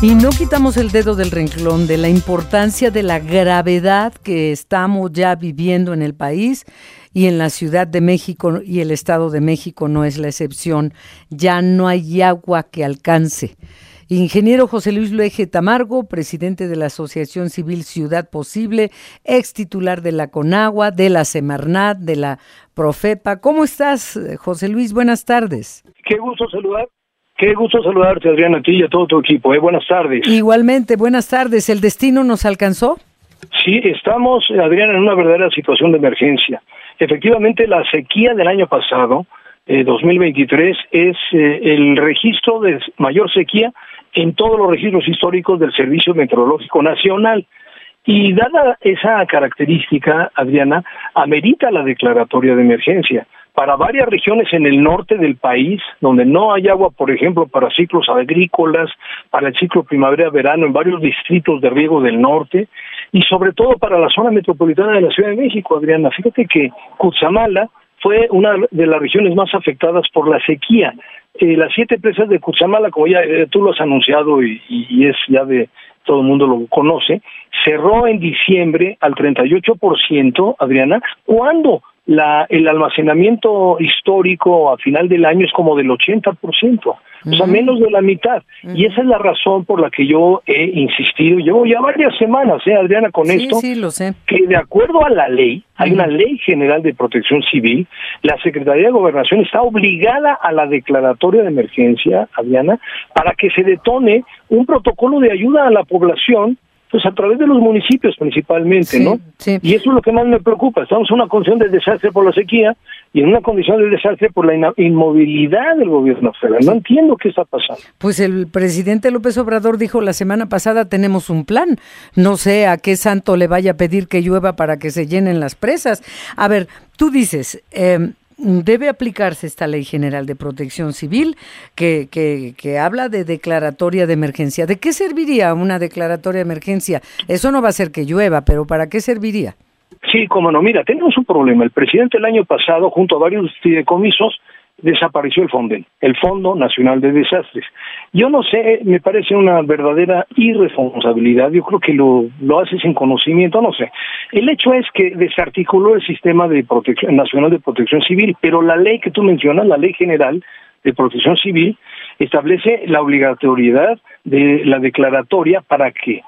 Y no quitamos el dedo del renglón de la importancia de la gravedad que estamos ya viviendo en el país y en la Ciudad de México y el Estado de México no es la excepción. Ya no hay agua que alcance. Ingeniero José Luis Luege Tamargo, presidente de la Asociación Civil Ciudad Posible, ex titular de la CONAGUA, de la Semarnat, de la Profepa. ¿Cómo estás, José Luis? Buenas tardes. Qué gusto saludar Qué gusto saludarte, Adrián, a ti y a todo tu equipo. ¿eh? Buenas tardes. Igualmente, buenas tardes. ¿El destino nos alcanzó? Sí, estamos, Adrián, en una verdadera situación de emergencia. Efectivamente, la sequía del año pasado, eh, 2023, es eh, el registro de mayor sequía en todos los registros históricos del Servicio Meteorológico Nacional. Y dada esa característica, Adriana, amerita la declaratoria de emergencia para varias regiones en el norte del país, donde no hay agua, por ejemplo, para ciclos agrícolas, para el ciclo primavera-verano en varios distritos de riego del norte, y sobre todo para la zona metropolitana de la Ciudad de México, Adriana. Fíjate que Cutzamala fue una de las regiones más afectadas por la sequía. Eh, las siete presas de Cutzamala, como ya eh, tú lo has anunciado y, y es ya de todo el mundo lo conoce, cerró en diciembre al 38%, Adriana, cuando la, el almacenamiento histórico a final del año es como del 80%, o sea, menos de la mitad. Y esa es la razón por la que yo he insistido, llevo ya varias semanas, ¿eh, Adriana, con esto, sí, lo sé. que de acuerdo a la ley, hay una ley general de protección civil, la Secretaría de Gobernación está obligada a la declaratoria de emergencia, Adriana, para que se detone un protocolo de ayuda a la población pues a través de los municipios principalmente, ¿no? Sí. Y eso es lo que más me preocupa. Estamos en una condición de desastre por la sequía y en una condición de desastre por la inmovilidad del gobierno federal. No entiendo qué está pasando. Pues el presidente López Obrador dijo la semana pasada tenemos un plan. No sé a qué santo le vaya a pedir que llueva para que se llenen las presas. A ver, tú dices, eh, debe aplicarse esta ley general de protección civil que, que, habla de declaratoria de emergencia. ¿De qué serviría una declaratoria de emergencia? Eso no va a ser que llueva, pero ¿para qué serviría? Sí, como no, mira, tenemos un problema. El presidente el año pasado, junto a varios fideicomisos, desapareció el FONDEN, el Fondo Nacional de Desastres. Yo no sé, me parece una verdadera irresponsabilidad, yo creo que lo, lo hace sin conocimiento, no sé. El hecho es que desarticuló el sistema de protección, nacional de protección civil, pero la ley que tú mencionas, la ley general de protección civil, establece la obligatoriedad de la declaratoria para que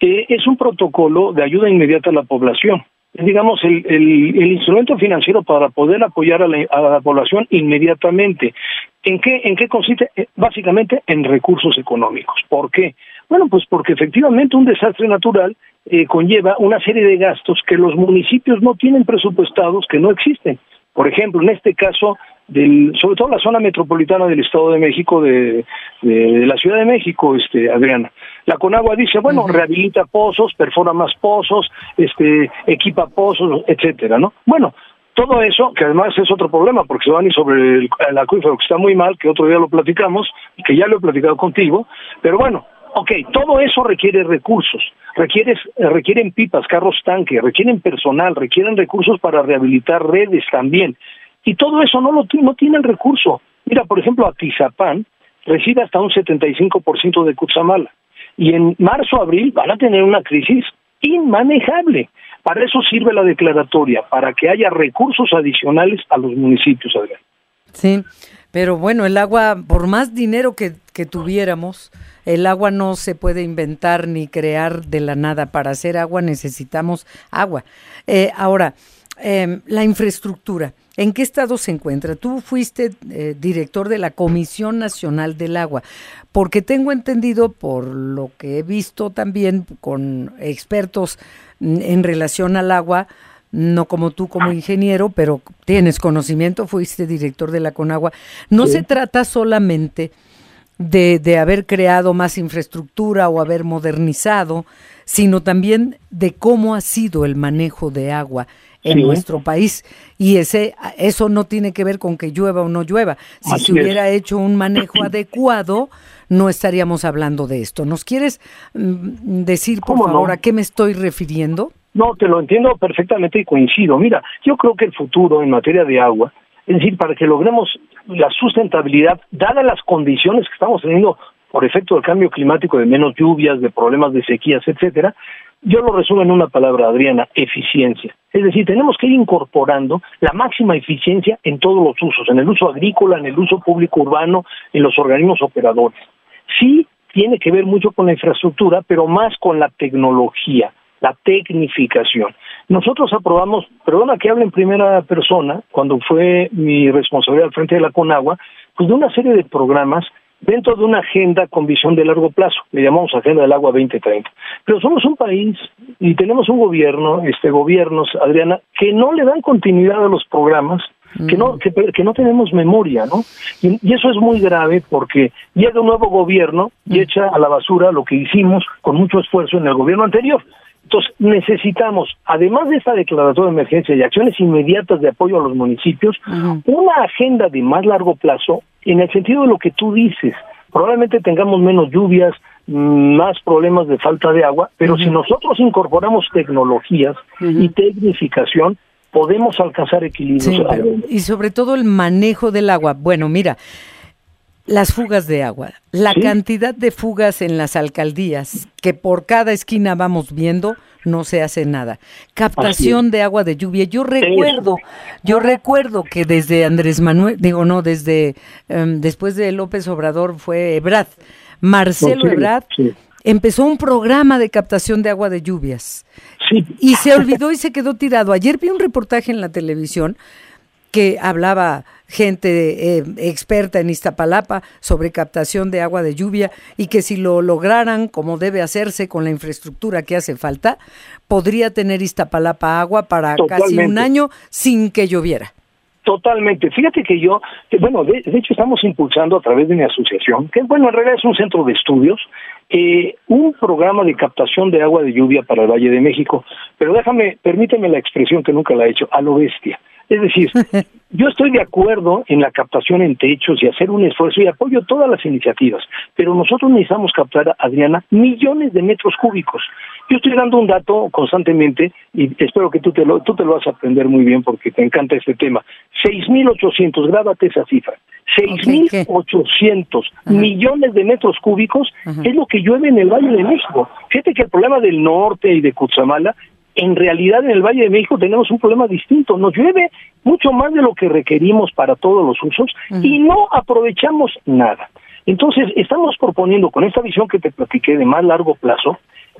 eh, es un protocolo de ayuda inmediata a la población digamos, el, el, el, instrumento financiero para poder apoyar a la, población inmediatamente. ¿En qué, ¿En qué consiste? Eh, básicamente en recursos económicos. ¿Por qué? Bueno, pues porque efectivamente un desastre natural eh, conlleva una serie de gastos que los municipios no tienen presupuestados, que no existen. Por ejemplo, en este caso, del, sobre todo la zona metropolitana del Estado de México, de, de, de la Ciudad de México, este, Adriana. La Conagua dice, bueno, uh -huh. rehabilita pozos, perfora más pozos, este, equipa pozos, etcétera, ¿no? Bueno, todo eso, que además es otro problema, porque se van a ir sobre el, el acuífero, que está muy mal, que otro día lo platicamos, que ya lo he platicado contigo, pero bueno, ok, todo eso requiere recursos, requiere, requieren pipas, carros tanque, requieren personal, requieren recursos para rehabilitar redes también, y todo eso no, lo, no tiene el recurso. Mira, por ejemplo, Atizapán recibe hasta un 75% de Cutzamala, y en marzo, abril van a tener una crisis inmanejable. Para eso sirve la declaratoria, para que haya recursos adicionales a los municipios, Adrián. Sí, pero bueno, el agua, por más dinero que, que tuviéramos, el agua no se puede inventar ni crear de la nada. Para hacer agua necesitamos agua. Eh, ahora, eh, la infraestructura. ¿En qué estado se encuentra? Tú fuiste eh, director de la Comisión Nacional del Agua, porque tengo entendido, por lo que he visto también con expertos en relación al agua, no como tú como ingeniero, pero tienes conocimiento, fuiste director de la Conagua, no sí. se trata solamente de, de haber creado más infraestructura o haber modernizado, sino también de cómo ha sido el manejo de agua en sí. nuestro país y ese eso no tiene que ver con que llueva o no llueva. Si Así se hubiera es. hecho un manejo adecuado, no estaríamos hablando de esto. ¿Nos quieres mm, decir, por favor, no? a qué me estoy refiriendo? No, te lo entiendo perfectamente y coincido. Mira, yo creo que el futuro en materia de agua, es decir, para que logremos la sustentabilidad, dadas las condiciones que estamos teniendo por efecto del cambio climático, de menos lluvias, de problemas de sequías, etcétera, yo lo resumo en una palabra, Adriana, eficiencia. Es decir, tenemos que ir incorporando la máxima eficiencia en todos los usos, en el uso agrícola, en el uso público urbano, en los organismos operadores. Sí tiene que ver mucho con la infraestructura, pero más con la tecnología, la tecnificación. Nosotros aprobamos, perdona que hable en primera persona, cuando fue mi responsabilidad al frente de la Conagua, pues de una serie de programas dentro de una agenda con visión de largo plazo, le llamamos Agenda del Agua 2030. Pero somos un país y tenemos un gobierno, este gobiernos, Adriana, que no le dan continuidad a los programas, que no que, que no tenemos memoria, ¿no? Y, y, eso es muy grave porque llega un nuevo gobierno y echa a la basura lo que hicimos con mucho esfuerzo en el gobierno anterior. Entonces, necesitamos, además de esta declaración de emergencia y acciones inmediatas de apoyo a los municipios, una agenda de más largo plazo en el sentido de lo que tú dices. Probablemente tengamos menos lluvias, más problemas de falta de agua, pero si nosotros incorporamos tecnologías y tecnificación, podemos alcanzar equilibrio. y sobre todo el manejo del agua. Bueno, mira, las fugas de agua, la cantidad de fugas en las alcaldías, que por cada esquina vamos viendo, no se hace nada. Captación de agua de lluvia. Yo recuerdo, yo recuerdo que desde Andrés Manuel, digo no, desde um, después de López Obrador fue Ebrad, Marcelo Ebrad. Empezó un programa de captación de agua de lluvias. Y se olvidó y se quedó tirado. Ayer vi un reportaje en la televisión que hablaba gente eh, experta en Iztapalapa sobre captación de agua de lluvia y que si lo lograran como debe hacerse con la infraestructura que hace falta, podría tener Iztapalapa agua para casi un año sin que lloviera. Totalmente. Fíjate que yo, bueno, de, hecho estamos impulsando a través de mi asociación, que bueno, en realidad es un centro de estudios, eh, un programa de captación de agua de lluvia para el Valle de México. Pero déjame, permíteme la expresión que nunca la he hecho, a lo bestia. Es decir, yo estoy de acuerdo en la captación en techos y hacer un esfuerzo y apoyo todas las iniciativas, pero nosotros necesitamos captar, Adriana, millones de metros cúbicos. Yo estoy dando un dato constantemente y espero que tú te lo, tú te lo vas a aprender muy bien porque te encanta este tema. 6.800, grábate esa cifra. 6.800 millones de metros cúbicos es lo que llueve en el Valle de México. Fíjate que el problema del norte y de Cutzamala en realidad en el Valle de México tenemos un problema distinto. Nos llueve mucho más de lo que requerimos para todos los usos y no aprovechamos nada. Entonces, estamos proponiendo con esta visión que te platiqué de más largo plazo,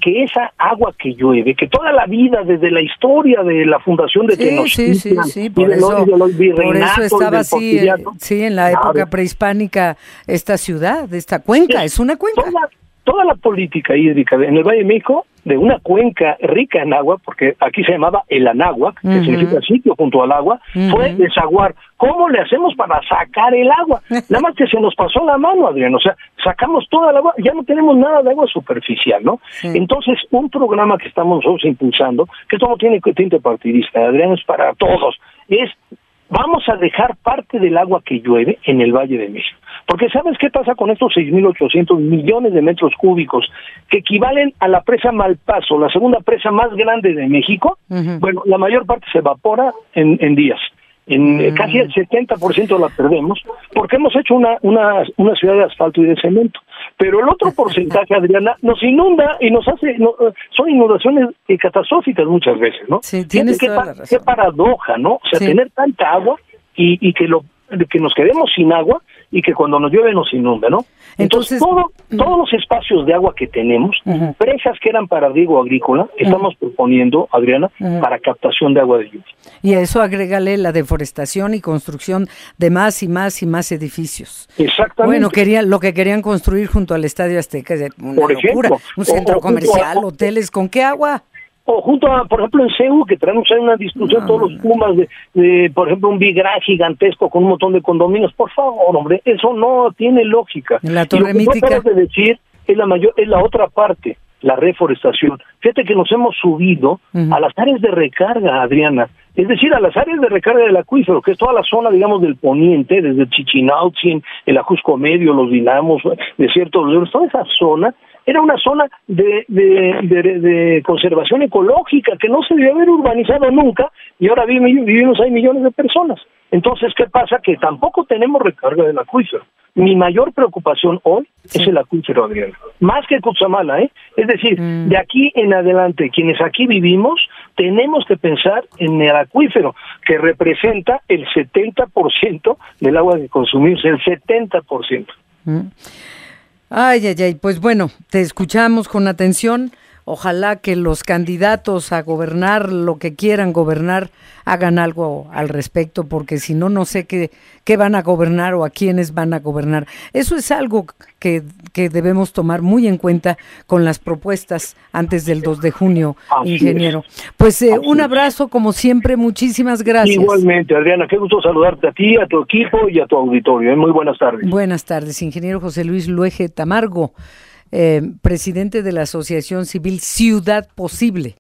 que esa agua que llueve, que toda la vida, desde la historia de la fundación de Tenochtitlan, sí, sí, sí, por, eso, por eso estaba así, eh, sí, en la época prehispánica, esta ciudad, esta cuenca, es, una cuenca toda la política hídrica en el Valle de México, de una cuenca rica en agua, porque aquí se llamaba el Anáhuac, que significa sitio junto al agua, fue desaguar. ¿Cómo le hacemos para sacar el agua? Nada más que se nos pasó la mano, Adrián. O sea, sacamos toda el agua, ya no tenemos nada de agua superficial, ¿no? Entonces, un programa que estamos nosotros impulsando, que esto no tiene tinte partidista, Adrián, es para todos, es vamos a dejar parte del agua que llueve en el Valle de México. Porque ¿sabes qué pasa con estos 6.800 millones de metros cúbicos que equivalen a la presa Malpaso, la segunda presa más grande de México? Bueno, la mayor parte se evapora en, en días en mm. casi el 70% la perdemos, porque hemos hecho una, una, una ciudad de asfalto y de cemento. Pero el otro porcentaje, Adriana, nos inunda y nos hace, son inundaciones catastróficas muchas veces, ¿no? Sí, tienes qué, qué paradoja, ¿no? O sea, tener tanta agua y, y que lo que nos quedemos sin agua y que cuando nos llueve nos inunda, ¿no? Entonces, todo, todos los espacios de agua que tenemos, presas que eran para riego agrícola, estamos proponiendo, Adriana, para captación de agua de lluvia. Y a eso agrégale la deforestación y construcción de más y más y más edificios. Exactamente. Bueno, querían, lo que querían construir junto al Estadio Azteca, una Por locura, un centro comercial, hoteles, ¿con qué agua? O junto a, por ejemplo, en CEU, que traemos ahí una discusión todos los Pumas, de, por ejemplo, un Vigra gigantesco con un montón de condominios. Por favor, hombre, eso no tiene lógica. La torre y lo que de decir es la, mayor, es la otra parte, la reforestación. Fíjate que nos hemos subido a las áreas de recarga, Adriana. Es decir, a las áreas de recarga del acuífero, que es toda la zona, digamos, del poniente, desde Chichinautzin, el Ajusco Medio, los Dinamos, Desierto de toda esa zona era una zona de, de, conservación ecológica que no se debió haber urbanizado nunca y ahora vivimos ahí millones de personas. Entonces, ¿qué pasa? Que tampoco tenemos recarga del acuífero. Mi mayor preocupación hoy es el acuífero, Adrián. Más que Cutzamala, ¿eh? Es decir, mm. de aquí en adelante, quienes aquí vivimos, tenemos que pensar en el acuífero, que representa el 70% del agua que consumimos, el 70%. Mm. Ay, ay, ay, pues bueno, te escuchamos con atención. Ojalá que los candidatos a gobernar lo que quieran gobernar hagan algo al respecto, porque si no, no sé qué, qué van a gobernar o a quiénes van a gobernar. Eso es algo que, que debemos tomar muy en cuenta con las propuestas antes del 2 de junio, ingeniero. Pues eh, un abrazo, como siempre, muchísimas gracias. Igualmente, Adriana, qué gusto saludarte a ti, a tu equipo y a tu auditorio. ¿eh? Muy buenas tardes. Buenas tardes, ingeniero José Luis Luege Tamargo. Eh, presidente de la Asociación Civil Ciudad Posible.